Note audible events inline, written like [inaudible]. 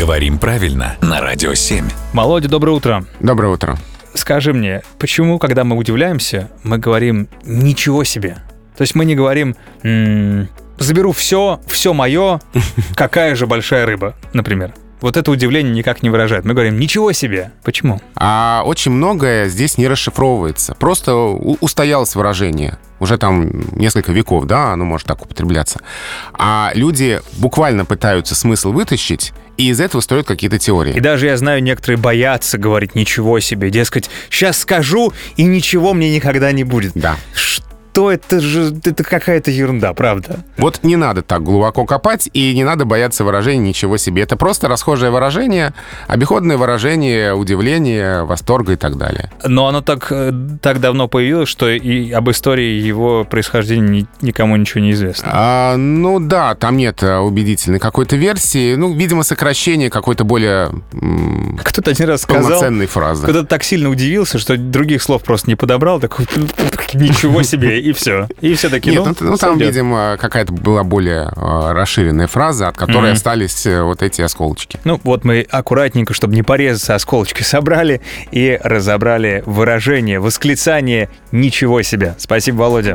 Говорим правильно на Радио 7. Володя, доброе утро. Доброе утро. Скажи мне, почему, когда мы удивляемся, мы говорим «ничего себе»? То есть мы не говорим «М, «заберу все, все мое, какая же большая рыба», например. Вот это удивление никак не выражает. Мы говорим «ничего себе». Почему? А очень многое здесь не расшифровывается. Просто устоялось выражение. Уже там несколько веков, да, оно может так употребляться. А люди буквально пытаются смысл вытащить, и из этого строят какие-то И теории. даже я знаю, некоторые боятся говорить «ничего себе». Дескать, сейчас скажу, и ничего мне никогда не будет. Да. Что это же... Это какая-то ерунда, правда? Вот не надо так глубоко копать, и не надо бояться выражения «ничего себе». Это просто расхожее выражение, обиходное выражение удивления, восторга и так далее. Но оно так, э, так давно появилось, что и об истории его происхождения ни- никому ничего не известно. А, ну да, там нет э, убедительной какой-то версии. Ну, видимо, сокращение какой-то более Кто-то один раз сказал, фразы. кто-то так сильно удивился, что других слов просто не подобрал, такой, ничего себе, [laughs] и все. И все такие, Нет, ну, ну, ну, там, сойдет. видимо, какая-то была более э, расширенная фраза, от которой Мгм. остались э, вот эти осколочки. Ну, вот мы аккуратненько, чтобы не порезаться, осколочки собрали и разобрали выражение, восклицание «Ничего себе!». Спасибо, Володя.